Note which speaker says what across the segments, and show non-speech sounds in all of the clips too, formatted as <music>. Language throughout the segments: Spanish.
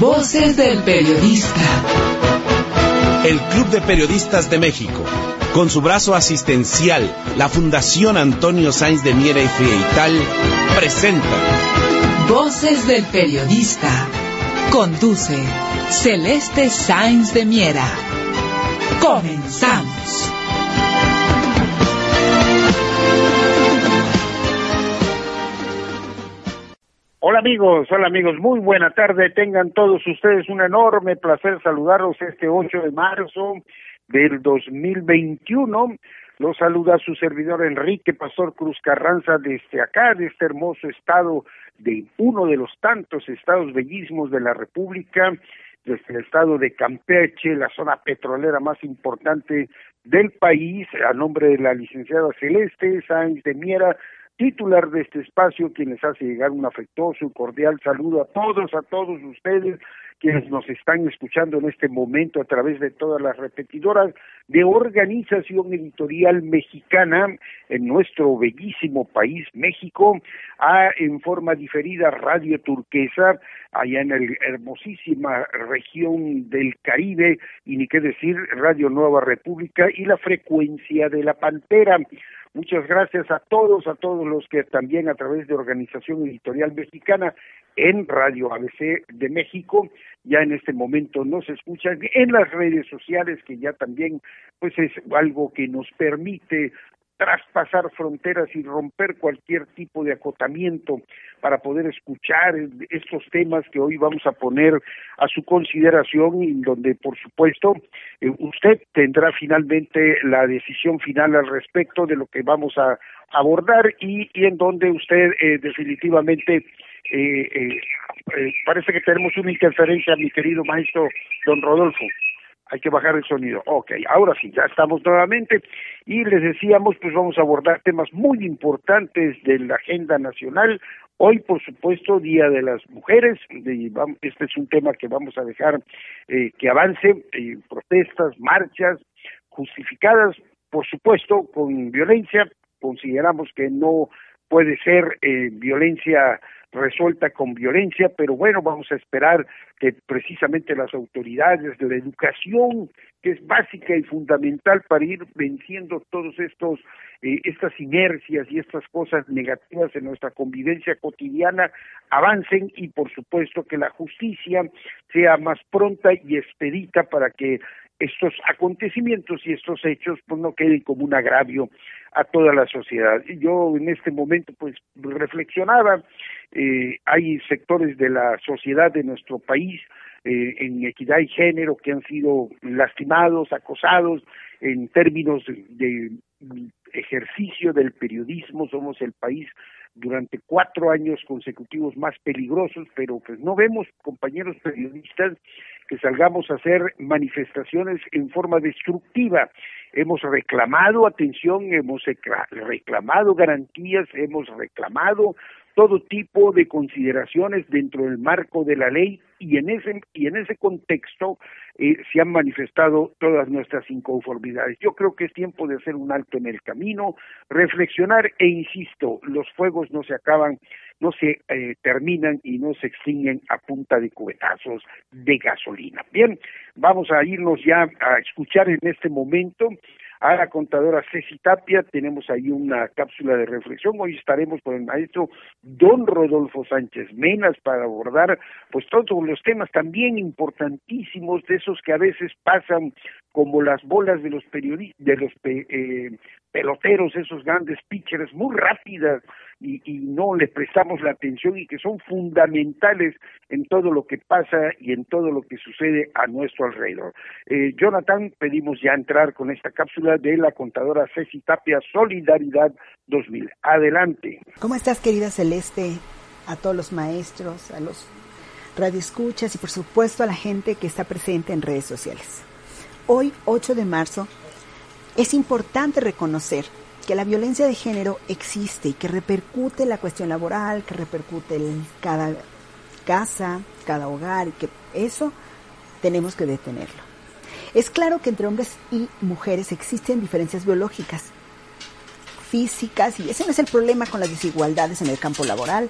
Speaker 1: Voces del Periodista.
Speaker 2: El Club de Periodistas de México, con su brazo asistencial, la Fundación Antonio Sáenz de Miera y Frieital, presenta
Speaker 1: Voces del Periodista. Conduce Celeste Sáenz de Miera. Comenzamos.
Speaker 3: Hola amigos, hola amigos, muy buena tarde. Tengan todos ustedes un enorme placer saludarlos este 8 de marzo del 2021. Los saluda su servidor Enrique Pastor Cruz Carranza desde acá, de este hermoso estado, de uno de los tantos estados bellísimos de la República, desde el estado de Campeche, la zona petrolera más importante del país, a nombre de la licenciada Celeste Sáenz de Miera, titular de este espacio, quien les hace llegar un afectuoso y cordial saludo a todos, a todos ustedes quienes nos están escuchando en este momento a través de todas las repetidoras de Organización Editorial Mexicana en nuestro bellísimo país México, a en forma diferida Radio Turquesa, allá en la hermosísima región del Caribe, y ni qué decir, Radio Nueva República y la frecuencia de la Pantera. Muchas gracias a todos, a todos los que también a través de Organización Editorial Mexicana en Radio ABC de México, ya en este momento nos escuchan en las redes sociales, que ya también pues es algo que nos permite traspasar fronteras y romper cualquier tipo de acotamiento para poder escuchar estos temas que hoy vamos a poner a su consideración y donde por supuesto eh, usted tendrá finalmente la decisión final al respecto de lo que vamos a abordar y, y en donde usted eh, definitivamente eh, eh, parece que tenemos una interferencia mi querido maestro don Rodolfo hay que bajar el sonido. Ok, ahora sí, ya estamos nuevamente y les decíamos, pues vamos a abordar temas muy importantes de la agenda nacional. Hoy, por supuesto, Día de las Mujeres, este es un tema que vamos a dejar eh, que avance, eh, protestas, marchas, justificadas, por supuesto, con violencia. Consideramos que no puede ser eh, violencia resuelta con violencia, pero bueno, vamos a esperar que precisamente las autoridades de la educación, que es básica y fundamental para ir venciendo todos estos eh, estas inercias y estas cosas negativas en nuestra convivencia cotidiana avancen y por supuesto que la justicia sea más pronta y expedita para que estos acontecimientos y estos hechos pues no queden como un agravio a toda la sociedad. Yo en este momento pues reflexionaba, eh, hay sectores de la sociedad de nuestro país eh, en equidad y género que han sido lastimados, acosados en términos de ejercicio del periodismo, somos el país durante cuatro años consecutivos más peligrosos, pero pues no vemos, compañeros periodistas, que salgamos a hacer manifestaciones en forma destructiva. Hemos reclamado atención, hemos reclamado garantías, hemos reclamado todo tipo de consideraciones dentro del marco de la ley y en ese y en ese contexto eh, se han manifestado todas nuestras inconformidades. Yo creo que es tiempo de hacer un alto en el camino, reflexionar e insisto, los fuegos no se acaban, no se eh, terminan y no se extinguen a punta de cubetazos de gasolina. Bien, vamos a irnos ya a escuchar en este momento a la contadora Ceci Tapia. Tenemos ahí una cápsula de reflexión. Hoy estaremos con el maestro don Rodolfo Sánchez Menas para abordar pues todos los temas también importantísimos de esos que a veces pasan como las bolas de los periodistas, de los eh, peloteros, esos grandes pitchers muy rápidas y, no les prestamos la atención y que son fundamentales en todo lo que pasa y en todo lo que sucede a nuestro alrededor. Eh, Jonathan, pedimos ya entrar con esta cápsula de la contadora Ceci Tapia Solidaridad 2000. Adelante.
Speaker 4: ¿Cómo estás, querida Celeste? A todos los maestros, a los radioescuchas y por supuesto a la gente que está presente en redes sociales. Hoy, 8 de marzo, es importante reconocer que la violencia de género existe y que repercute en la cuestión laboral, que repercute en cada casa, cada hogar, y que eso tenemos que detenerlo. Es claro que entre hombres y mujeres existen diferencias biológicas, físicas, y ese no es el problema con las desigualdades en el campo laboral.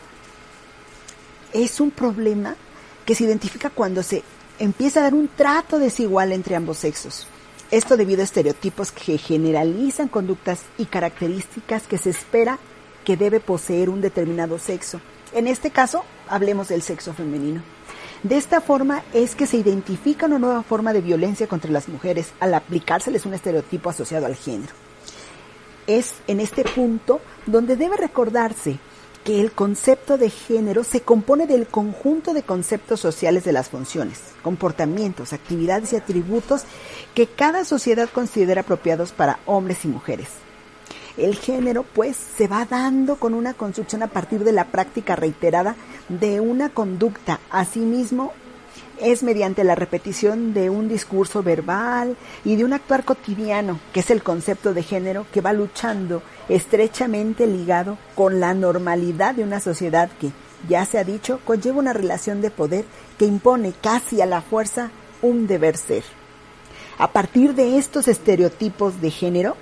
Speaker 4: Es un problema que se identifica cuando se empieza a dar un trato desigual entre ambos sexos. Esto debido a estereotipos que generalizan conductas y características que se espera que debe poseer un determinado sexo. En este caso, hablemos del sexo femenino. De esta forma es que se identifica una nueva forma de violencia contra las mujeres al aplicárseles un estereotipo asociado al género. Es en este punto donde debe recordarse que el concepto de género se compone del conjunto de conceptos sociales de las funciones, comportamientos, actividades y atributos que cada sociedad considera apropiados para hombres y mujeres. El género, pues, se va dando con una construcción a partir de la práctica reiterada de una conducta. Asimismo, es mediante la repetición de un discurso verbal y de un actuar cotidiano, que es el concepto de género, que va luchando estrechamente ligado con la normalidad de una sociedad que, ya se ha dicho, conlleva una relación de poder que impone casi a la fuerza un deber ser. A partir de estos estereotipos de género,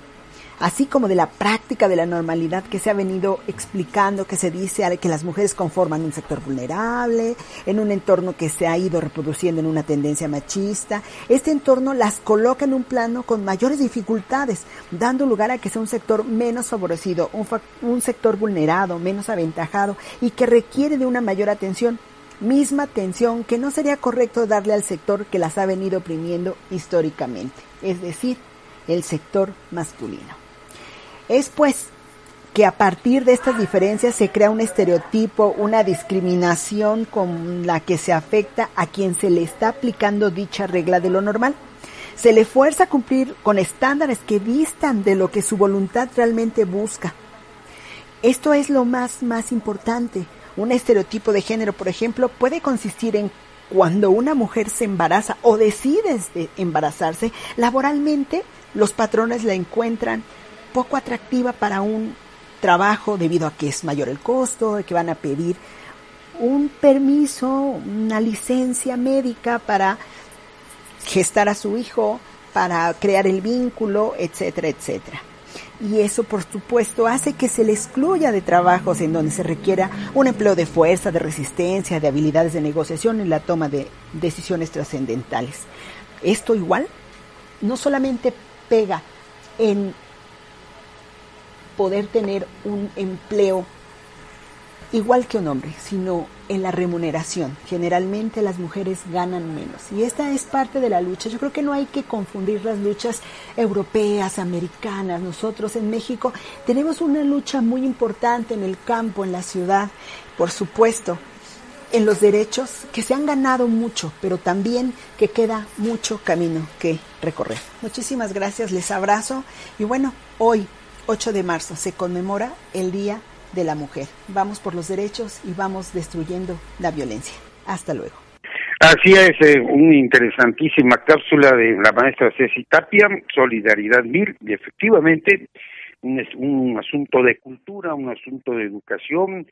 Speaker 4: así como de la práctica de la normalidad que se ha venido explicando, que se dice que las mujeres conforman un sector vulnerable, en un entorno que se ha ido reproduciendo en una tendencia machista. Este entorno las coloca en un plano con mayores dificultades, dando lugar a que sea un sector menos favorecido, un, un sector vulnerado, menos aventajado y que requiere de una mayor atención misma atención que no sería correcto darle al sector que las ha venido oprimiendo históricamente, es decir, el sector masculino. Es pues que a partir de estas diferencias se crea un estereotipo, una discriminación con la que se afecta a quien se le está aplicando dicha regla de lo normal. Se le fuerza a cumplir con estándares que distan de lo que su voluntad realmente busca. Esto es lo más, más importante. Un estereotipo de género, por ejemplo, puede consistir en cuando una mujer se embaraza o decide embarazarse, laboralmente los patrones la encuentran poco atractiva para un trabajo debido a que es mayor el costo, que van a pedir un permiso, una licencia médica para gestar a su hijo, para crear el vínculo, etcétera, etcétera. Y eso, por supuesto, hace que se le excluya de trabajos en donde se requiera un empleo de fuerza, de resistencia, de habilidades de negociación y la toma de decisiones trascendentales. Esto igual no solamente pega en poder tener un empleo igual que un hombre, sino en la remuneración. Generalmente las mujeres ganan menos. Y esta es parte de la lucha. Yo creo que no hay que confundir las luchas europeas, americanas. Nosotros en México tenemos una lucha muy importante en el campo, en la ciudad, por supuesto, en los derechos que se han ganado mucho, pero también que queda mucho camino que recorrer. Muchísimas gracias, les abrazo y bueno, hoy 8 de marzo se conmemora el Día de la Mujer. Vamos por los derechos y vamos destruyendo la violencia. Hasta luego.
Speaker 3: Así es, eh, una interesantísima cápsula de la maestra Ceci Tapia, Solidaridad Mil, y efectivamente un, un asunto de cultura, un asunto de educación,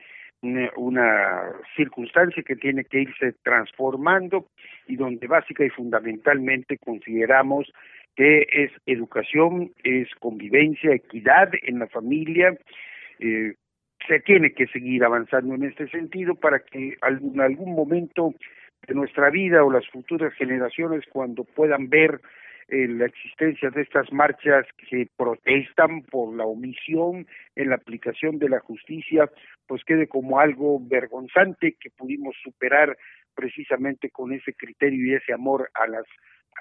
Speaker 3: una, circunstancia que tiene que irse transformando y donde básica y fundamentalmente consideramos que es educación, es convivencia, equidad en la familia. Eh, se tiene que seguir avanzando en este sentido para que en algún momento de nuestra vida o las futuras generaciones cuando puedan ver eh, la existencia de estas marchas que protestan por la omisión en la aplicación de la justicia, pues quede como algo vergonzante que pudimos superar precisamente con ese criterio y ese amor a las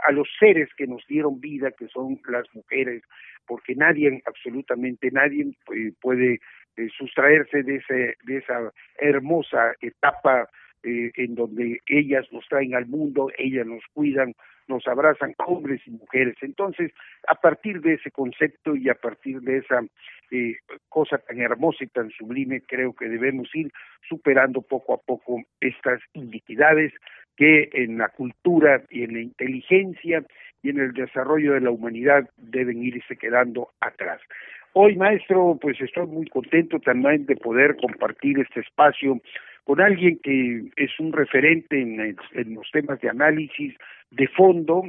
Speaker 3: a los seres que nos dieron vida, que son las mujeres, porque nadie, absolutamente nadie eh, puede eh, sustraerse de, ese, de esa hermosa etapa eh, en donde ellas nos traen al mundo, ellas nos cuidan, nos abrazan hombres y mujeres. Entonces, a partir de ese concepto y a partir de esa eh, cosa tan hermosa y tan sublime, creo que debemos ir superando poco a poco estas iniquidades que en la cultura y en la inteligencia y en el desarrollo de la humanidad deben irse quedando atrás. Hoy, maestro, pues estoy muy contento también de poder compartir este espacio con alguien que es un referente en, los temas de análisis de fondo,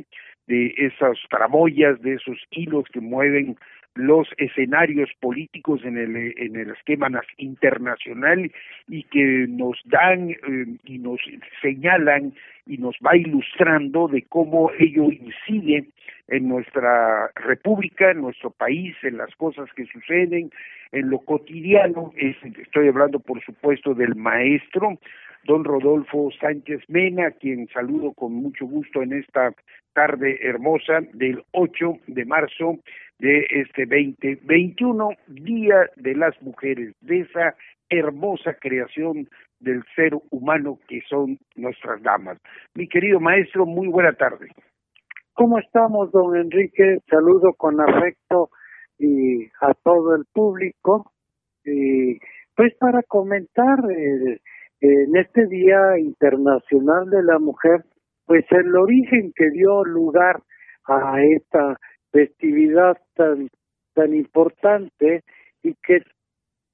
Speaker 3: de esas tramoyas, de esos hilos que mueven los escenarios políticos en el, en el esquema internacional y que nos dan eh, y nos señalan y nos va ilustrando de cómo ello incide en nuestra república, en nuestro país, en las cosas que suceden, en lo cotidiano. estoy hablando, por supuesto, del maestro, don Rodolfo Sánchez Mena, quien saludo con mucho gusto en esta tarde hermosa del 8 de marzo de este 2021, Día de las Mujeres, de esa hermosa creación del ser humano que son nuestras damas. Mi querido maestro, muy buena tarde.
Speaker 5: ¿Cómo estamos, don Enrique? Saludo con afecto y a todo el público. Y pues para comentar eh, en este Día Internacional de la Mujer, pues el origen que dio lugar a esta festividad tan tan importante y que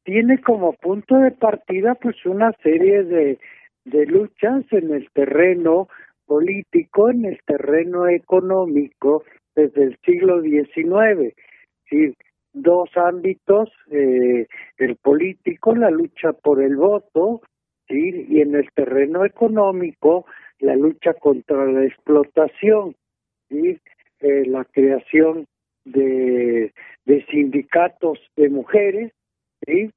Speaker 5: tiene como punto de partida pues una serie de, de luchas en el terreno político, en el terreno económico desde el siglo XIX. Sí, dos ámbitos, eh, el político, la lucha por el voto, y en el terreno económico, la lucha contra la explotación. Eh, la creación de, sindicatos de mujeres, ¿sí?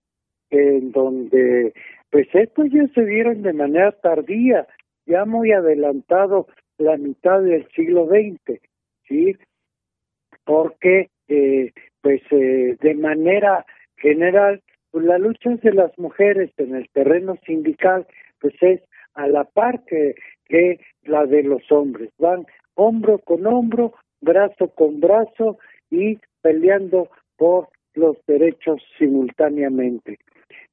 Speaker 5: en donde pues estos ya se dieron de manera tardía, ya muy adelantado la mitad del siglo XX, ¿sí? Porque eh, pues eh, de manera general pues la lucha de las mujeres en el terreno sindical pues es a la par que la de los hombres, van hombro con hombro, brazo con brazo y peleando por los derechos simultáneamente.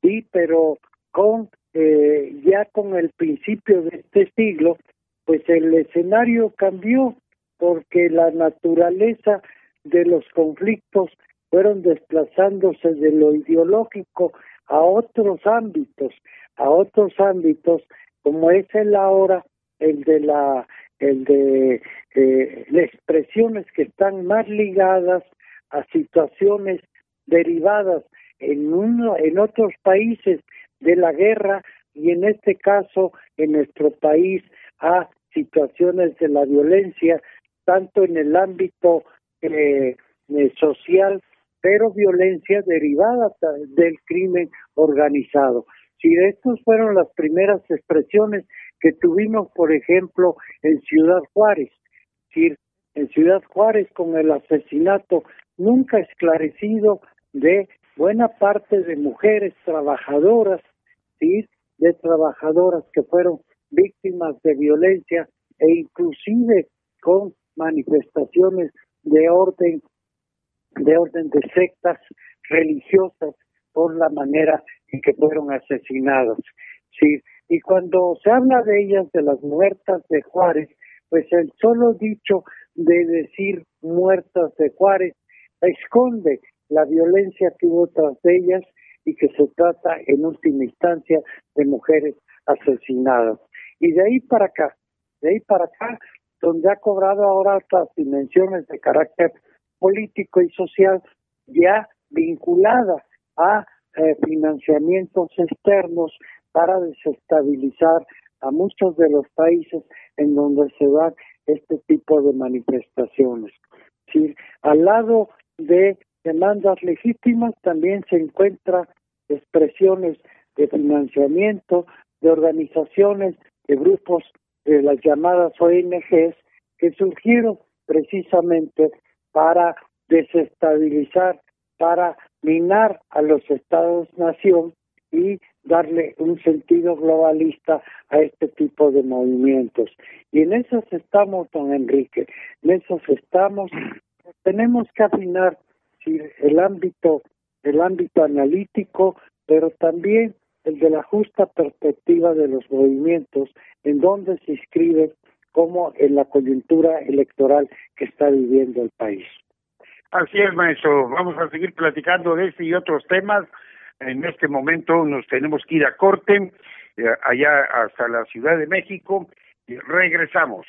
Speaker 5: Y pero con eh, ya con el principio de este siglo, pues el escenario cambió porque la naturaleza de los conflictos fueron desplazándose de lo ideológico a otros ámbitos, a otros ámbitos como es el ahora el de la el de eh, expresiones que están más ligadas a situaciones derivadas en uno en otros países de la guerra y en este caso en nuestro país a situaciones de la violencia tanto en el ámbito eh, eh, social pero violencia derivada del crimen organizado. Si estas fueron las primeras expresiones que tuvimos, por ejemplo, en Ciudad Juárez, decir, en Ciudad Juárez con el asesinato nunca esclarecido de buena parte de mujeres trabajadoras, ¿sí? de trabajadoras que fueron víctimas de violencia e inclusive con manifestaciones de orden de orden de sectas religiosas por la manera en que fueron asesinadas. Sí, y cuando se habla de ellas, de las muertas de Juárez, pues el solo dicho de decir muertas de Juárez esconde la violencia que hubo tras ellas y que se trata en última instancia de mujeres asesinadas. Y de ahí para acá, de ahí para acá, donde ha cobrado ahora otras dimensiones de carácter político y social ya vinculada a eh, financiamientos externos para desestabilizar a muchos de los países en donde se dan este tipo de manifestaciones. Sí, al lado de demandas legítimas también se encuentran expresiones de financiamiento de organizaciones, de grupos de las llamadas ONGs que surgieron precisamente para desestabilizar, para minar a los estados-nación y darle un sentido globalista a este tipo de movimientos. Y en esos estamos, don Enrique, en esos estamos. Tenemos que afinar el ámbito, el ámbito analítico, pero también el de la justa perspectiva de los movimientos, en donde se inscribe como en la coyuntura electoral que está viviendo el país.
Speaker 3: Así es, maestro. Vamos a seguir platicando de este y otros temas en este momento nos tenemos que ir a corte, eh, allá hasta la Ciudad de México, y regresamos.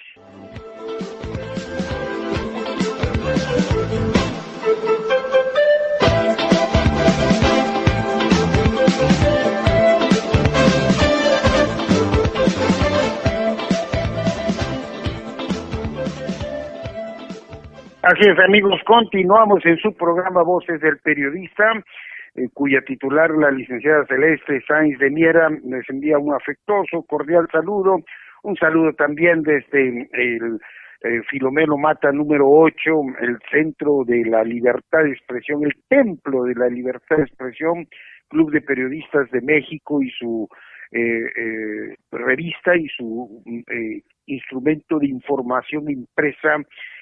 Speaker 3: Así es, amigos, continuamos en su programa Voces del Periodista eh, cuya titular, la licenciada Celeste Sáenz de Miera, les envía un afectuoso, cordial saludo, un saludo también desde el eh, Filomeno Mata número 8, el Centro de la Libertad de Expresión, el Templo de la Libertad de Expresión, Club de Periodistas de México y su eh, eh, revista y su eh, instrumento de información impresa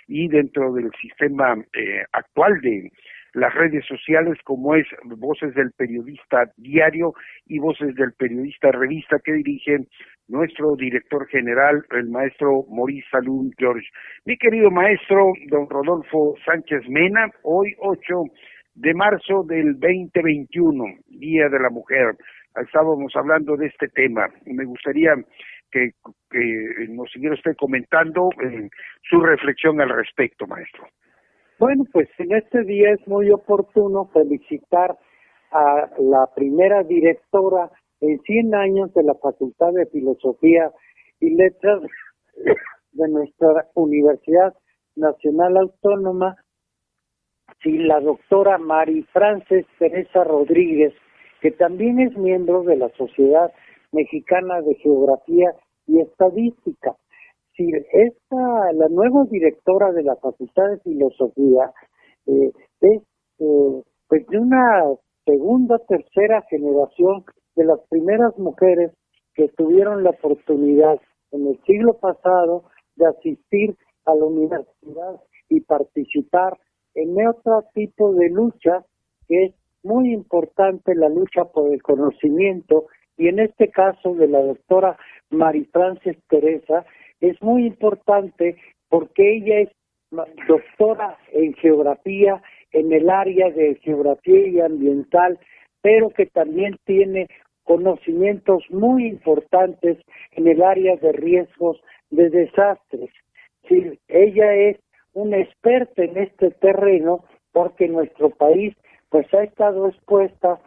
Speaker 3: y dentro del sistema eh, actual de las redes sociales como es Voces del Periodista Diario y Voces del Periodista Revista que dirige nuestro director general, el maestro Maurice Salud George. Mi querido maestro, don Rodolfo Sánchez Mena, hoy 8 de marzo del 2021, Día de la Mujer. Estábamos hablando de este tema. Me gustaría que, que nos siguiera usted comentando eh, su reflexión al respecto, maestro.
Speaker 5: Bueno, pues en este día es muy oportuno felicitar a la primera directora en 100 años de la Facultad de Filosofía y Letras de nuestra Universidad Nacional Autónoma, sí, la doctora Mari Frances Teresa Rodríguez, que también es miembro de la Sociedad Mexicana de Geografía y Estadística. Si esta, la nueva directora de la Facultad de Filosofía eh, es eh, pues de una segunda, tercera generación de las primeras mujeres que tuvieron la oportunidad en el siglo pasado de asistir a la universidad y participar en otro tipo de lucha que es muy importante la lucha por el conocimiento y en este caso de la doctora Frances Teresa es muy importante porque ella es doctora en geografía en el área de geografía y ambiental, pero que también tiene conocimientos muy importantes en el área de riesgos de desastres. Sí, ella es una experta en este terreno porque nuestro país pues ha estado expuesta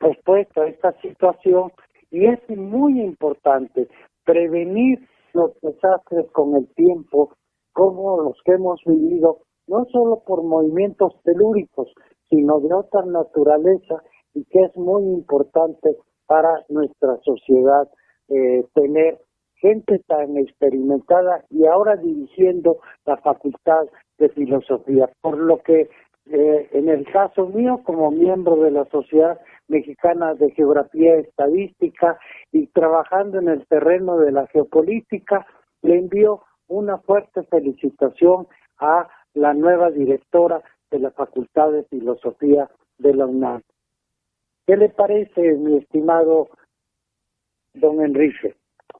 Speaker 5: expuesto a esta situación y es muy importante prevenir los desastres con el tiempo como los que hemos vivido no solo por movimientos telúricos sino de otra naturaleza y que es muy importante para nuestra sociedad eh, tener gente tan experimentada y ahora dirigiendo la facultad de filosofía por lo que eh, en el caso mío, como miembro de la Sociedad Mexicana de Geografía Estadística y trabajando en el terreno de la geopolítica, le envío una fuerte felicitación a la nueva directora de la Facultad de Filosofía de la UNAM. ¿Qué le parece, mi estimado don Enrique?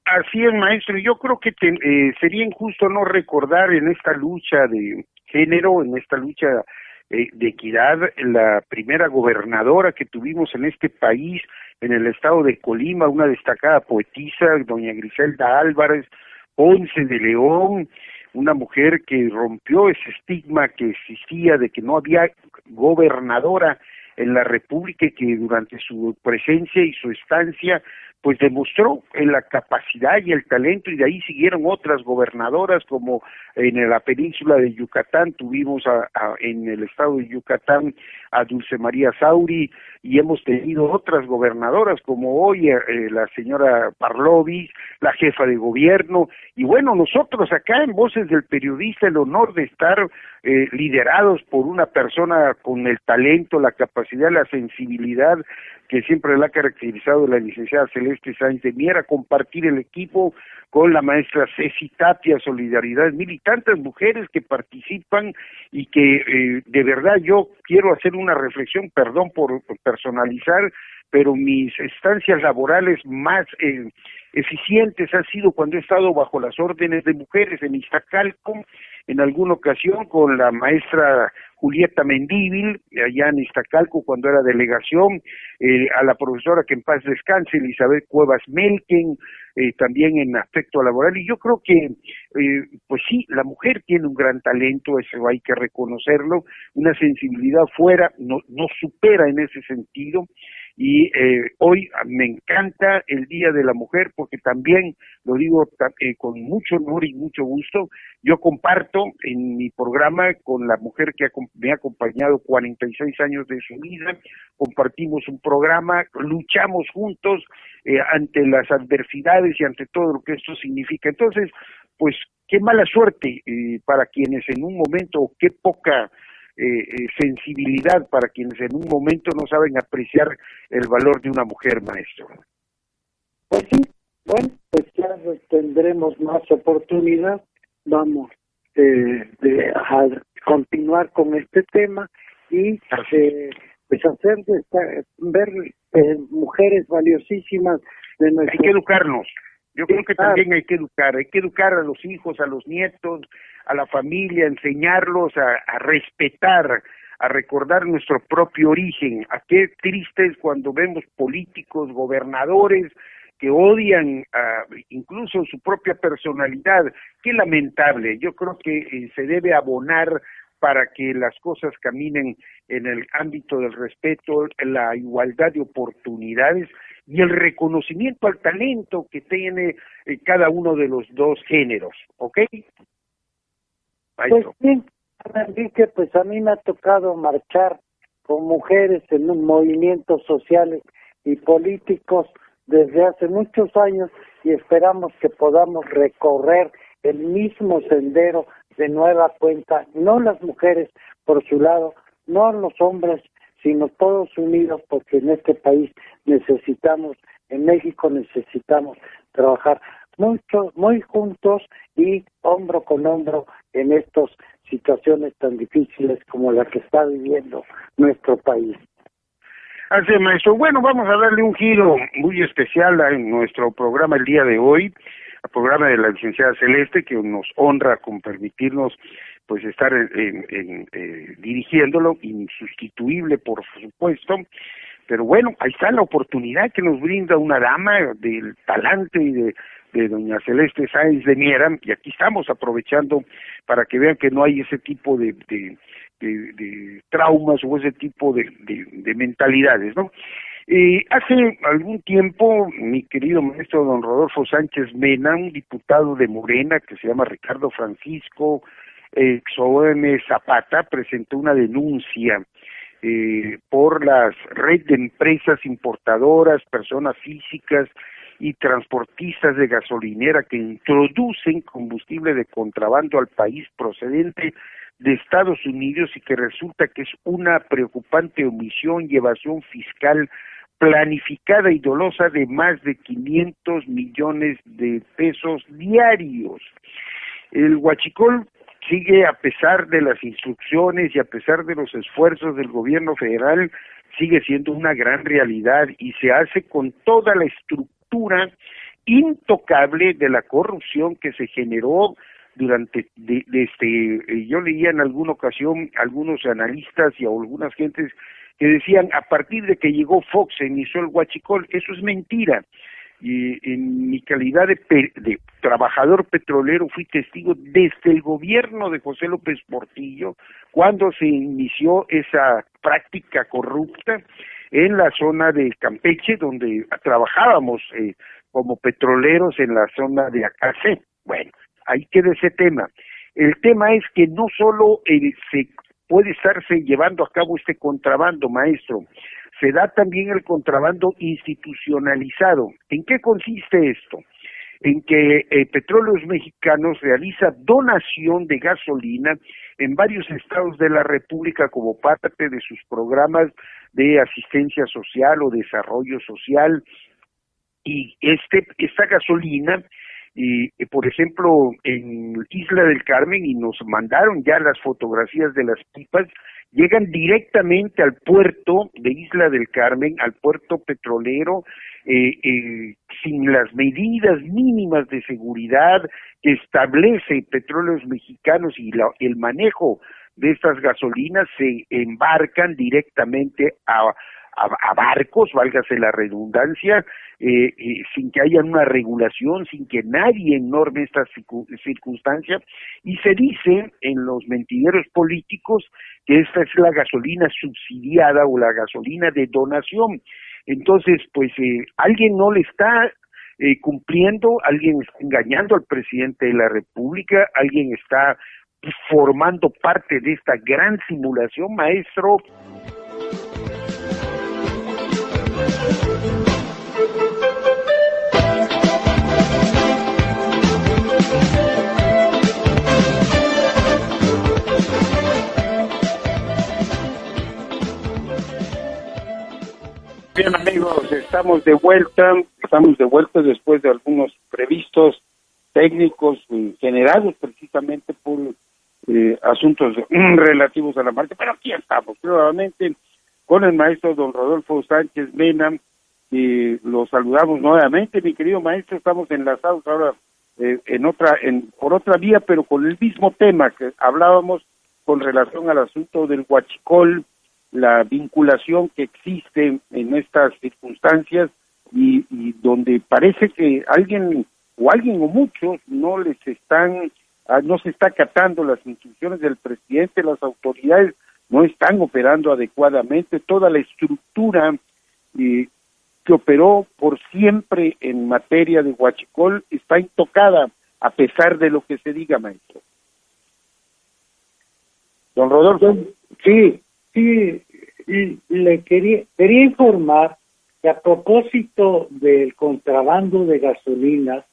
Speaker 3: Así es, maestro. Yo creo que eh, sería injusto no recordar en esta lucha de género, en esta lucha eh, de equidad, la primera gobernadora que tuvimos en este país, en el estado de Colima, una destacada poetisa, doña Griselda Álvarez, Ponce de León, una mujer que rompió ese estigma que existía de que no había gobernadora en la República y que durante su presencia y su estancia pues demostró en la capacidad y el talento y de ahí siguieron otras gobernadoras como en la península de Yucatán tuvimos a, en el estado de Yucatán a Dulce María Sauri y hemos tenido otras gobernadoras como hoy eh, la señora Parlovis, la jefa de gobierno y bueno nosotros acá en Voces del Periodista el honor de estar eh, liderados por una persona con el talento, la capacidad, la sensibilidad que siempre la ha caracterizado la licenciada Celeste Sáenz de Miera, compartir el equipo con la maestra Ceci Tapia, Solidaridad Mil y tantas mujeres que participan y que eh, de verdad yo quiero hacer una reflexión, perdón por, personalizar, pero mis estancias laborales más eh, eficientes han sido cuando he estado bajo las órdenes de mujeres en Iztacalco, en alguna ocasión con la maestra Julieta Mendíbil, allá en Iztacalco cuando era delegación, eh, a la profesora que en paz descanse, Elizabeth Cuevas Melken, eh, también en aspecto laboral, y yo creo que, eh, pues sí, la mujer tiene un gran talento, eso hay que reconocerlo, una sensibilidad fuera, no, no supera en ese sentido, y eh, hoy me encanta el Día de la Mujer porque también, lo digo eh, con mucho honor y mucho gusto, yo comparto en mi programa con la mujer que me ha acompañado 46 años de su vida, compartimos un programa, luchamos juntos eh, ante las adversidades y ante todo lo que esto significa. Entonces, pues qué mala suerte para quienes en un momento, qué poca eh, eh, sensibilidad para quienes en un momento no saben apreciar el valor de una mujer, maestro.
Speaker 5: Pues sí, bueno, pues ya tendremos más oportunidad, vamos eh, de, a continuar con este tema y eh, pues hacer ver mujeres valiosísimas de
Speaker 3: nuestro... Hay que educarnos. Yo creo que también hay que educar, hay que educar a los hijos, a los nietos, a la familia, enseñarlos a, respetar, a recordar nuestro propio origen. A qué triste es cuando vemos políticos, gobernadores que odian incluso su propia personalidad. Qué lamentable. Yo creo que eh, se debe abonar para que las cosas caminen en el ámbito del respeto, la igualdad de oportunidades y el reconocimiento al talento que tiene eh, cada uno de los dos géneros, ¿ok?
Speaker 5: Pues sí, Enrique, pues a mí me ha tocado marchar con mujeres en movimientos sociales y políticos desde hace muchos años y esperamos que podamos recorrer el mismo sendero de nueva cuenta, no las mujeres por su lado, no los hombres, sino todos unidos, porque en este país necesitamos, en México necesitamos trabajar mucho, muy juntos y hombro con hombro en estas situaciones tan difíciles como la que está viviendo nuestro país.
Speaker 3: Así es, maestro. Bueno, vamos a darle un giro muy especial a nuestro programa el día de hoy, al programa de la licenciada Celeste, que nos honra con permitirnos pues estar en, eh, dirigiéndolo, insustituible por supuesto, pero bueno, ahí está la oportunidad que nos brinda una dama del talante y de de doña Celeste Sáenz de Miera, y aquí estamos aprovechando para que vean que no hay ese tipo de, de, de, traumas o ese tipo de, de, mentalidades, ¿no? Eh, hace algún tiempo, mi querido maestro don Rodolfo Sánchez Mena, un diputado de Morena que se llama Ricardo Francisco ex Zapata, presentó una denuncia eh, por las red de empresas importadoras, personas físicas y transportistas de gasolinera que introducen combustible de contrabando al país procedente de Estados Unidos y que resulta que es una preocupante omisión y evasión fiscal planificada y dolosa de más de 500 millones de pesos diarios. El huachicol sigue a pesar de las instrucciones y a pesar de los esfuerzos del gobierno federal, sigue siendo una gran realidad y se hace con toda la estructura intocable de la corrupción que se generó durante de, este eh, yo leía en alguna ocasión algunos analistas y algunas gentes que decían a partir de que llegó Fox se inició el huachicol eso es mentira y en mi calidad de, trabajador petrolero fui testigo desde el gobierno de José López Portillo cuando se inició esa práctica corrupta en la zona de Campeche, donde trabajábamos eh, como petroleros en la zona de Acacé. Bueno, ahí queda ese tema. El tema es que no solo eh, se puede estarse llevando a cabo este contrabando, maestro, se da también el contrabando institucionalizado. ¿En qué consiste esto? en que eh, Petróleos Mexicanos realiza donación de gasolina en varios estados de la República como parte de sus programas de asistencia social o desarrollo social y este esta gasolina y por ejemplo en Isla del Carmen y nos mandaron ya las fotografías de las pipas llegan directamente al puerto de Isla del Carmen, al puerto petrolero, eh, eh, sin las medidas mínimas de seguridad que establece Petróleos Mexicanos y el manejo de estas gasolinas se embarcan directamente a, a, barcos, válgase la redundancia, eh, sin que haya una regulación, sin que nadie norme estas circunstancias, y se dice en los mentideros políticos que esta es la gasolina subsidiada o la gasolina de donación. Entonces, pues eh, alguien no le está eh, cumpliendo, alguien está engañando al presidente de la República, alguien está formando parte de esta gran simulación, maestro. Bien amigos, estamos de vuelta, estamos de vuelta después de algunos previstos técnicos generados precisamente por eh, asuntos <clears throat> relativos a la marcha, pero aquí estamos nuevamente con el maestro don Rodolfo Sánchez Mena y lo saludamos nuevamente, mi querido maestro, estamos enlazados ahora eh, en otra, en, por otra vía, pero con el mismo tema que hablábamos con relación al asunto del huachicol, la vinculación que existe en estas circunstancias y, donde parece que alguien o alguien o muchos no les están ah, no se está acatando las instrucciones del presidente, las autoridades no están operando adecuadamente, toda la estructura eh, que operó por siempre en materia de huachicol está intocada a pesar de lo que se diga, maestro.
Speaker 5: Don Rodolfo. Sí, Sí, le quería, quería informar que a propósito del contrabando de gasolinas,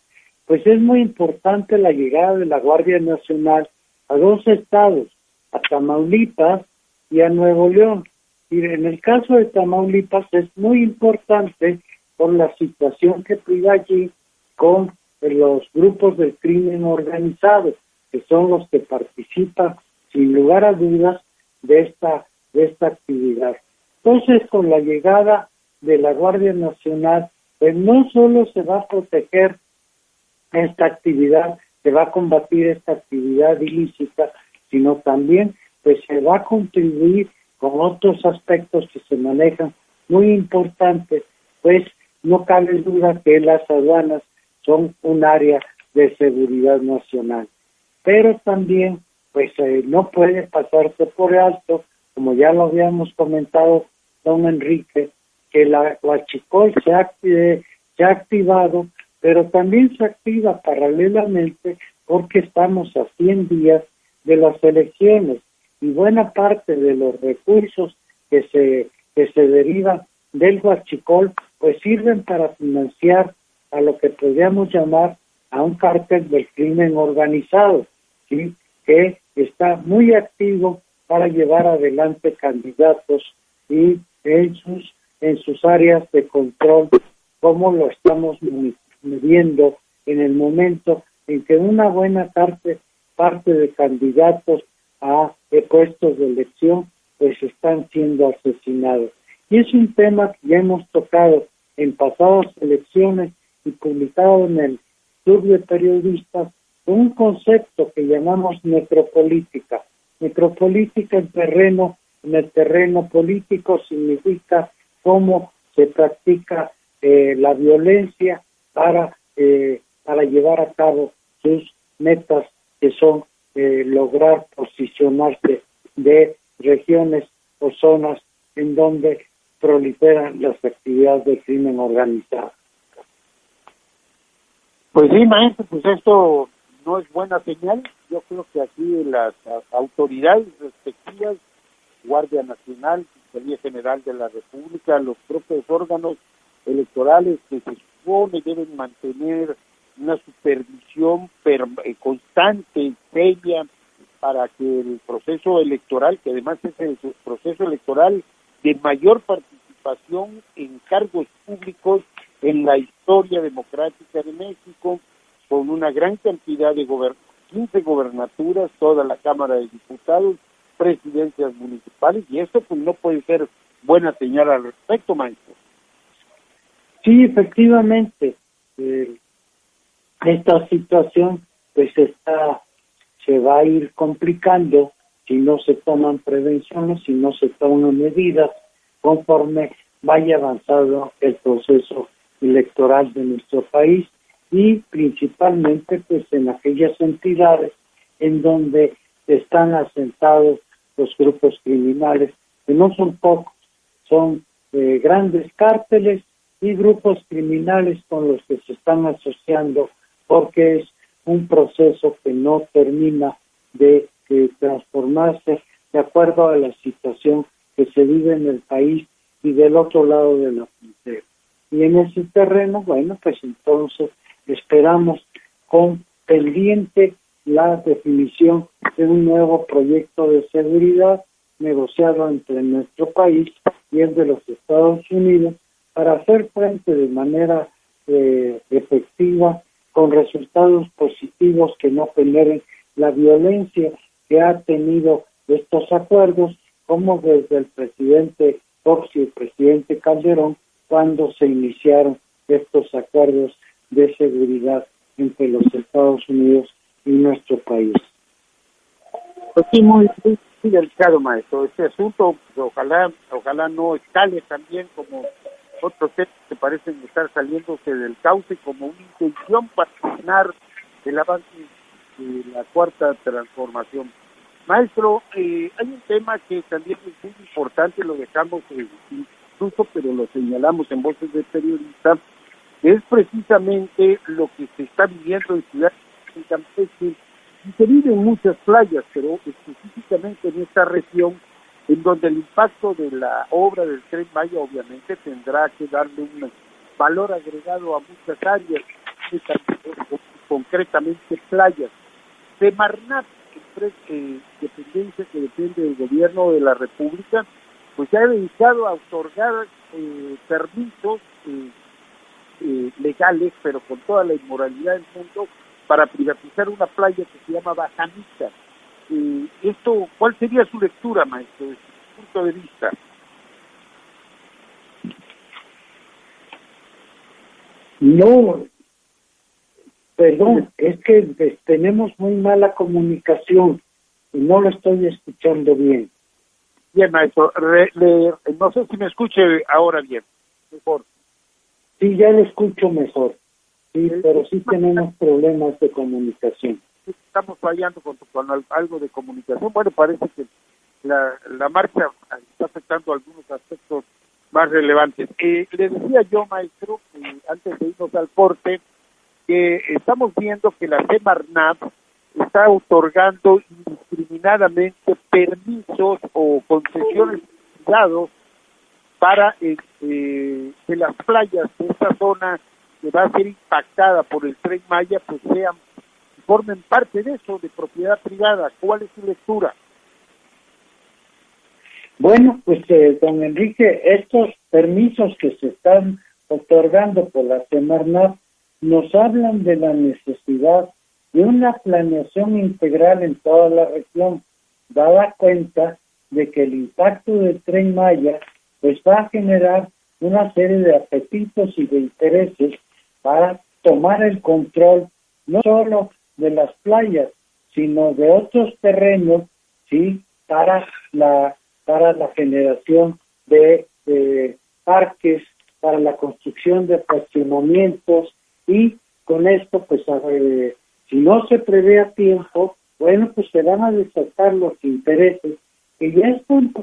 Speaker 5: pues es muy importante la llegada de la Guardia Nacional a dos estados, a Tamaulipas y a Nuevo León. Y en el caso de Tamaulipas es muy importante por la situación que vive allí con los grupos del crimen organizado, que son los que participan sin lugar a dudas de esta de esta actividad. Entonces, con la llegada de la Guardia Nacional, pues no solo se va a proteger esta actividad, se va a combatir esta actividad ilícita, sino también pues se va a contribuir con otros aspectos que se manejan muy importantes, pues no cabe duda que las aduanas son un área de seguridad nacional. Pero también, pues eh, no puede pasarse por alto como ya lo habíamos comentado, don Enrique, que la Huachicol se ha, se ha activado, pero también se activa paralelamente porque estamos a 100 días de las elecciones y buena parte de los recursos que se, que se derivan del Huachicol pues sirven para financiar a lo que podríamos llamar a un cártel del crimen organizado, ¿sí? que está muy activo para llevar adelante candidatos y en sus, en sus áreas de control, como lo estamos midiendo en el momento en que una buena parte, parte de candidatos a puestos de elección pues están siendo asesinados. Y es un tema que ya hemos tocado en pasadas elecciones y publicado en el Club de Periodistas un concepto que llamamos necropolítica, Necropolítica en terreno, en el terreno político significa cómo se practica eh, la violencia para, eh, para llevar a cabo sus metas que son eh, lograr posicionarse de regiones o zonas en donde proliferan las actividades de crimen organizado.
Speaker 3: Pues sí, maestro, pues esto no es buena señal. Yo creo que aquí las autoridades respectivas, Guardia Nacional, Fiscalía General de la República, los propios órganos electorales que se supone deben mantener una supervisión eh, constante, seria, para que el proceso electoral, que además es el proceso electoral de mayor participación en cargos públicos en la historia democrática de México, con una gran cantidad de gober 15 gobernaturas, toda la Cámara de Diputados, presidencias municipales, y esto pues no puede ser buena señal al respecto, maestro.
Speaker 5: Sí, efectivamente, esta situación pues está, se va a ir complicando si no se toman prevenciones, si no se toman medidas conforme vaya avanzando el proceso electoral de nuestro país y principalmente pues en aquellas entidades en donde están asentados los grupos criminales, que no son pocos, son eh, grandes cárteles y grupos criminales con los que se están asociando, porque es un proceso que no termina de, transformarse de acuerdo a la situación que se vive en el país y del otro lado de la frontera. Y en ese terreno, bueno, pues entonces esperamos con pendiente la definición de un nuevo proyecto de seguridad negociado entre nuestro país y el de los Estados Unidos para hacer frente de manera eh, efectiva con resultados positivos que no generen la violencia que ha tenido estos acuerdos, como desde el presidente Fox y el presidente Calderón, cuando se iniciaron estos acuerdos de seguridad entre los Estados Unidos y nuestro país.
Speaker 3: Pues sí, muy, muy, delicado, maestro. Este asunto, pues, ojalá, ojalá no escale también como otros temas que parecen estar saliéndose del cauce como una intención para frenar el avance de la cuarta transformación. Maestro, eh, hay un tema que también es muy importante, lo dejamos incluso, pero lo señalamos en voces de periodistas, es precisamente lo que se está viviendo en Ciudad de Campeche y se vive en muchas playas, pero específicamente en esta región, en donde el impacto de la obra del Tren Maya obviamente tendrá que darle un valor agregado a muchas áreas, concretamente playas. De Marnat, dependencia que depende del gobierno de la República, pues se ha dedicado a otorgar eh, permisos eh, eh, legales, pero con toda la inmoralidad del mundo, para privatizar una playa que se llama Bajanita. Eh, esto, ¿Cuál sería su lectura, maestro, desde su punto de vista?
Speaker 5: No, perdón, es que tenemos muy mala comunicación y no lo estoy escuchando bien.
Speaker 3: Bien, maestro, no sé si me escuche ahora bien, mejor.
Speaker 5: Sí, ya lo escucho mejor. Sí, pero sí tenemos problemas de comunicación.
Speaker 3: Estamos fallando con, algo de comunicación. Bueno, parece que la, marcha está afectando algunos aspectos más relevantes. Eh, le decía yo, maestro, eh, antes de irnos al corte, que estamos viendo que la CEMARNAP está otorgando indiscriminadamente permisos o concesiones dados para eh, que las playas de esta zona que va a ser impactada por el tren Maya pues sean formen parte de eso de propiedad privada. Cuál es su lectura
Speaker 5: bueno pues eh, don Enrique estos permisos que se están otorgando por la Semarnat nos hablan de la necesidad de una planeación integral en toda la región dada cuenta de que el impacto del tren Maya pues va a generar una serie de apetitos y de intereses para tomar el control no solo de las playas, sino de otros terrenos, sí, para la para la generación de, parques, para la construcción de fraccionamientos y con esto, pues, si no se prevé a tiempo, bueno, pues se van a desatar los intereses que ya están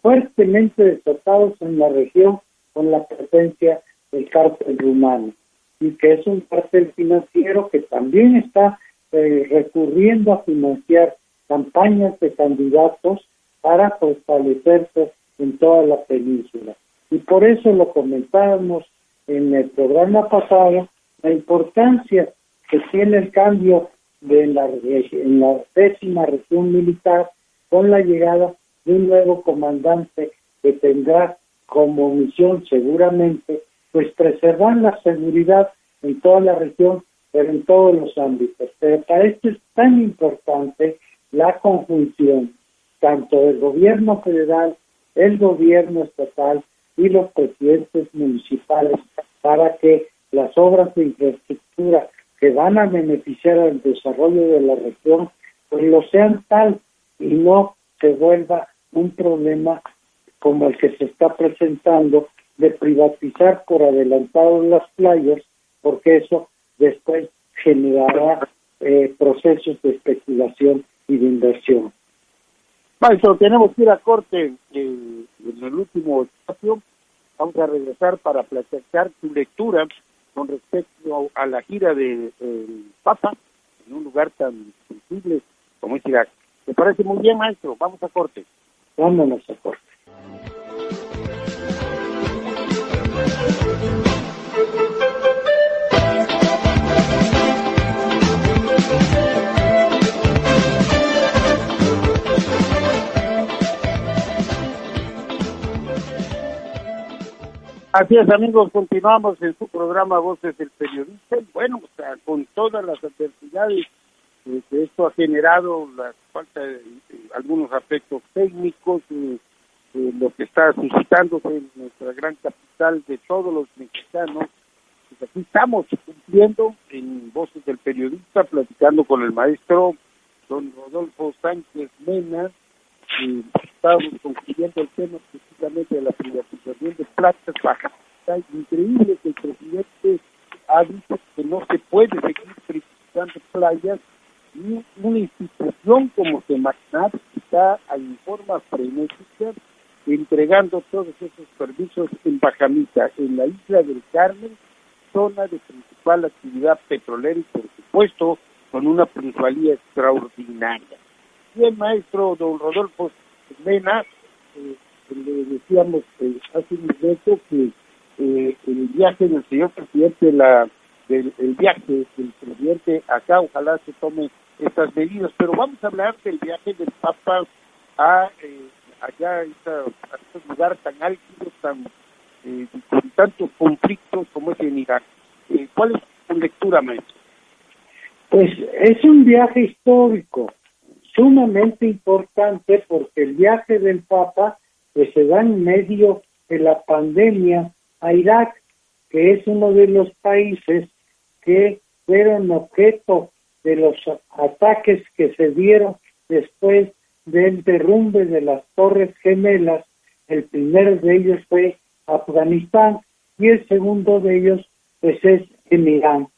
Speaker 5: fuertemente desatados en la región con la presencia del cártel rumano. Y que es un cártel financiero que también está eh, recurriendo a financiar campañas de candidatos para fortalecerse en toda la península. Y por eso lo comentábamos en el programa pasado, la importancia que tiene el cambio de la, en la décima región militar con la llegada de un nuevo comandante que tendrá como misión seguramente pues preservar la seguridad en toda la región, pero en todos los ámbitos. Pero para esto es tan importante la conjunción tanto del gobierno federal, el gobierno estatal y los presidentes municipales para que las obras de infraestructura que van a beneficiar al desarrollo de la región pues lo sean tal y no se vuelva un problema como el que se está presentando de privatizar por adelantado las playas, porque eso después generará eh, procesos de especulación y de inversión.
Speaker 3: Maestro, tenemos que ir a corte en el último espacio. vamos a regresar para platicar tu lectura con respecto a la gira del Papa en un lugar tan sensible como es Irak. ¿Te parece muy bien, maestro? Vamos a corte.
Speaker 5: Vámonos a corte.
Speaker 3: Así es, amigos, continuamos en su programa Voces del Periodista. Bueno, con todas las adversidades que esto ha generado, la falta de, algunos aspectos técnicos, lo que está suscitándose en nuestra gran capital de todos los mexicanos. Pues aquí estamos cumpliendo en Voces del Periodista, platicando con el maestro don Rodolfo Sánchez Mena, y estábamos concluyendo el tema precisamente de la privatización de plantas bajas. Es increíble que el presidente ha dicho que no se puede seguir privatizando playas y una institución como Semarnat está en forma frenética entregando todos esos servicios en Bajamita, en la isla del Carmen, zona de principal actividad petrolera y por supuesto con una plusvalía extraordinaria bien, maestro don Rodolfo Mena, eh, le decíamos eh, hace un momento que eh, el viaje del señor presidente, la, del, el viaje del presidente acá, ojalá se tome estas medidas, pero vamos a hablar del viaje del Papa a allá a, este lugar tan álgido, tan con tantos conflictos como es en Irak. ¿Cuál es su lectura, maestro?
Speaker 5: Pues es un viaje histórico sumamente importante porque el viaje del Papa pues, se da en medio de la pandemia a Irak, que es uno de los países que fueron objeto de los ataques que se dieron después del derrumbe de las Torres Gemelas. El primero de ellos fue Afganistán y el segundo de ellos pues es en Irán.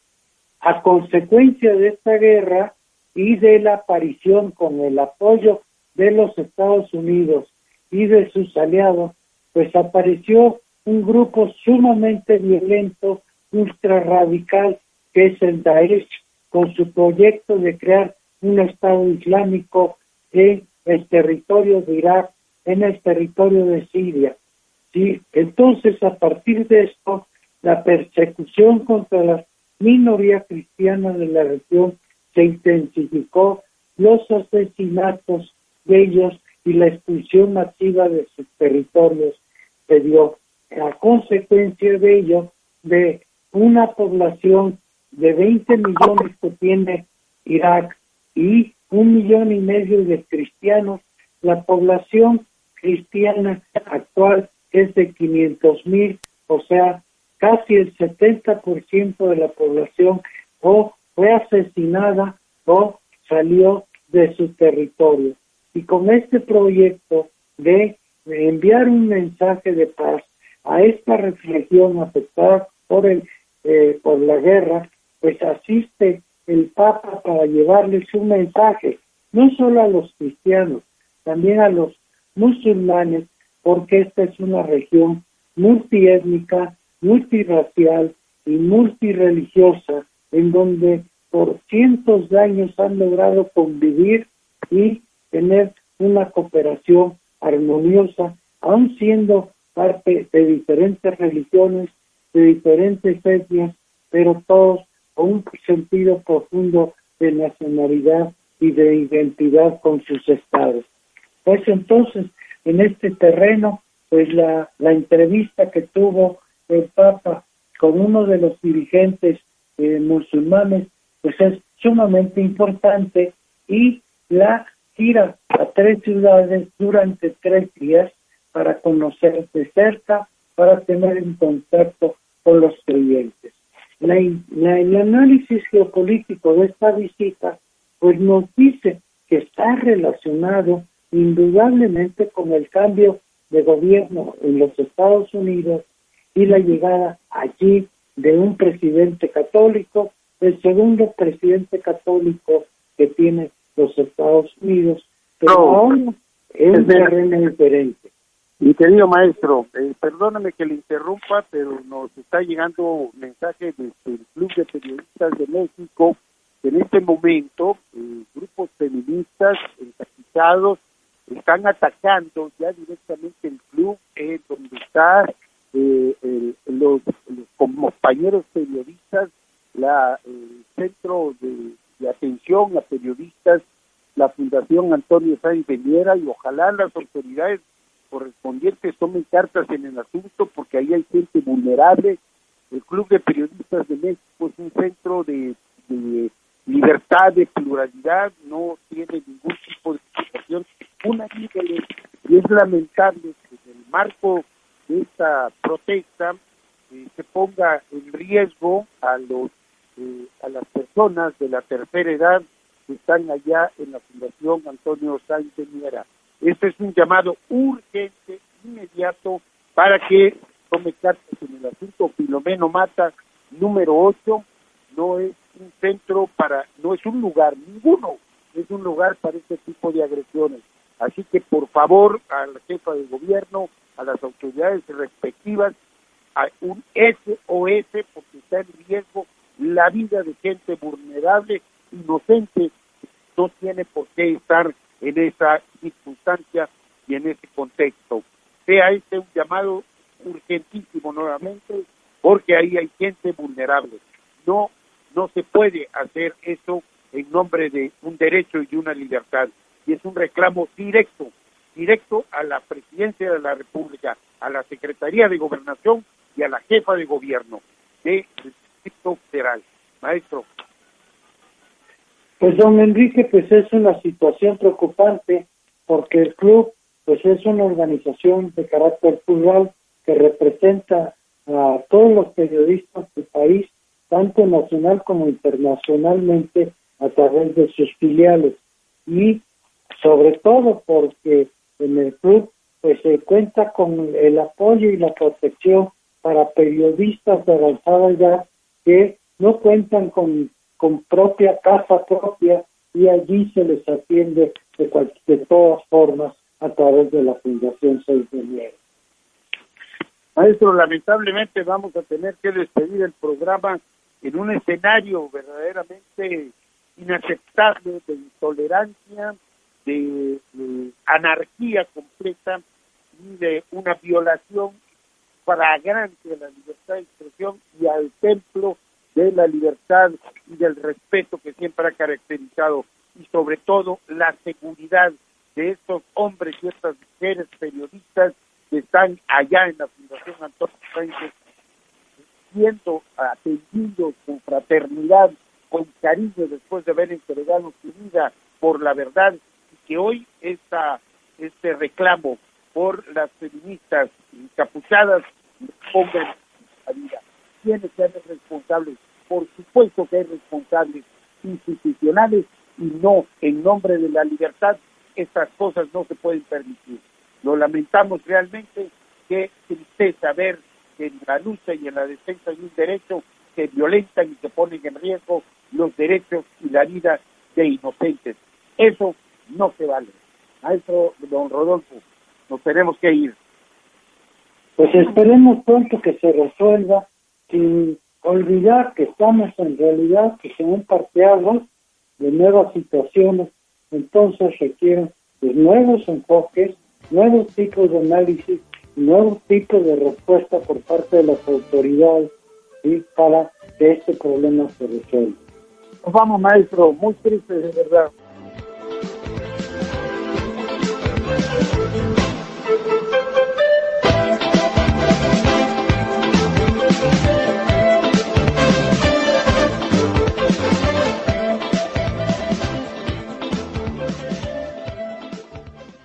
Speaker 5: A consecuencia de esta guerra, y de la aparición con el apoyo de los Estados Unidos y de sus aliados, pues apareció un grupo sumamente violento, ultra radical, que es el Daesh, con su proyecto de crear un Estado Islámico en el territorio de Irak, en el territorio de Siria. ¿sí? Entonces, a partir de esto, la persecución contra las minorías cristianas de la región se intensificó los asesinatos de ellos y la expulsión masiva de sus territorios se dio a consecuencia de ello de una población de 20 millones que tiene Irak y un millón y medio de cristianos, la población cristiana actual es de 500 mil, o sea, casi el 70% de la población o fue asesinada o salió de su territorio. Y con este proyecto de enviar un mensaje de paz a esta reflexión afectada por el eh, por la guerra, pues asiste el Papa para llevarles un mensaje, no solo a los cristianos, también a los musulmanes, porque esta es una región multiétnica, multirracial y multireligiosa, en donde por cientos de años han logrado convivir y tener una cooperación armoniosa, aun siendo parte de diferentes religiones, de diferentes etnias, pero todos con un sentido profundo de nacionalidad y de identidad con sus estados. Pues entonces, en este terreno, pues la, la entrevista que tuvo el Papa con uno de los dirigentes eh, musulmanes, pues es sumamente importante y la gira a tres ciudades durante tres días para conocer de cerca, para tener en contacto con los creyentes. el análisis geopolítico de esta visita pues nos dice que está relacionado indudablemente con el cambio de gobierno en los Estados Unidos y la llegada allí de un presidente católico, el segundo presidente católico que tiene los Estados Unidos, pero ahora es un terreno diferente.
Speaker 3: Mi querido maestro, eh, perdóname que le interrumpa, pero nos está llegando mensaje desde el Club de Periodistas de México que en este momento eh, grupos feministas encapizados están atacando ya directamente el club eh, donde está eh, los, compañeros periodistas, la, el centro de, de, atención a periodistas, la Fundación Antonio Sáenz Veniera y ojalá las autoridades correspondientes tomen cartas en el asunto porque ahí hay gente vulnerable. El Club de Periodistas de México es un centro de, libertad, de pluralidad, no tiene ningún tipo de situación. Una y es lamentable que en el marco de esta protesta se ponga en riesgo a los eh, a las personas de la tercera edad que están allá en la Fundación Antonio Sánchez Miera. Este es un llamado urgente, inmediato, para que tome cartas en el asunto. Filomeno Mata, número 8, no es un centro para, no es un lugar, ninguno es un lugar para este tipo de agresiones. Así que por favor a la jefa de gobierno, a las autoridades respectivas, un SOS porque está en riesgo la vida de gente vulnerable, inocente, no tiene por qué estar en esa circunstancia y en ese contexto. Sea este un llamado urgentísimo nuevamente, porque ahí hay gente vulnerable. No, no se puede hacer eso en nombre de un derecho y una libertad. Y es un reclamo directo, directo a la presidencia de la República, a la Secretaría de Gobernación y a la jefa de gobierno del Distrito Federal. Maestro.
Speaker 5: Pues don Enrique, pues es una situación preocupante porque el club pues es una organización de carácter plural que representa a todos los periodistas del país, tanto nacional como internacionalmente, a través de sus filiales. Y sobre todo porque en el club pues se cuenta con el apoyo y la protección para periodistas de avanzada edad que no cuentan con con propia casa propia y allí se les atiende de, de todas formas a través de la Fundación 6 de enero.
Speaker 3: Maestro, lamentablemente vamos a tener que despedir el programa en un escenario verdaderamente inaceptable de intolerancia, de, anarquía completa y de una violación flagrante de la libertad de expresión y al templo de la libertad y del respeto que siempre ha caracterizado y sobre todo la seguridad de estos hombres y estas mujeres periodistas que están allá en la Fundación Antonio Sánchez siendo atendidos con fraternidad, con cariño después de haber entregado su vida por la verdad y que hoy esta, este reclamo por las feministas encapuchadas pongan la vida. Tiene que ser responsables por supuesto que hay responsables institucionales y no en nombre de la libertad, estas cosas no se pueden permitir. Lo lamentamos realmente, qué tristeza ver que en la lucha y en la defensa de un derecho se violentan y se ponen en riesgo los derechos y la vida de inocentes. Eso no se vale. Maestro don Rodolfo, nos tenemos que ir.
Speaker 5: Pues esperemos pronto que se resuelva sin olvidar que estamos en realidad que se han parteado de nuevas situaciones, entonces requieren nuevos enfoques, nuevos tipos de análisis, nuevos tipos de respuesta por parte de las autoridades para que este problema se resuelva.
Speaker 3: Nos vamos, maestro, muy tristes de verdad.